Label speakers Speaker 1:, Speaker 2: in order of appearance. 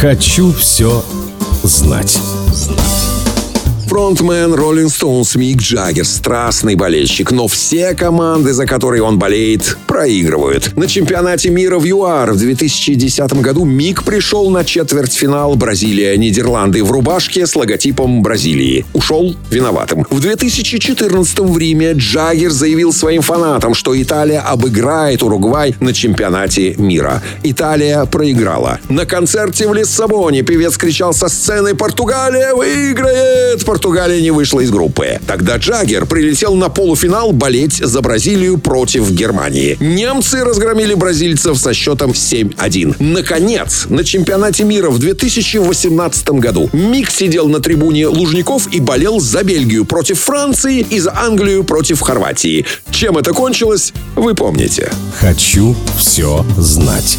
Speaker 1: Хочу все знать.
Speaker 2: Фронтмен Rolling Stones Мик Джаггер – страстный болельщик, но все команды, за которые он болеет, проигрывают. На чемпионате мира в ЮАР в 2010 году Мик пришел на четвертьфинал Бразилия-Нидерланды в рубашке с логотипом Бразилии. Ушел виноватым. В 2014 в Риме Джаггер заявил своим фанатам, что Италия обыграет Уругвай на чемпионате мира. Италия проиграла. На концерте в Лиссабоне певец кричал со сцены «Португалия выиграет!» Португалия не вышла из группы. Тогда Джаггер прилетел на полуфинал болеть за Бразилию против Германии. Немцы разгромили бразильцев со счетом 7-1. Наконец, на чемпионате мира в 2018 году Мик сидел на трибуне Лужников и болел за Бельгию против Франции и за Англию против Хорватии. Чем это кончилось, вы помните.
Speaker 1: Хочу все знать.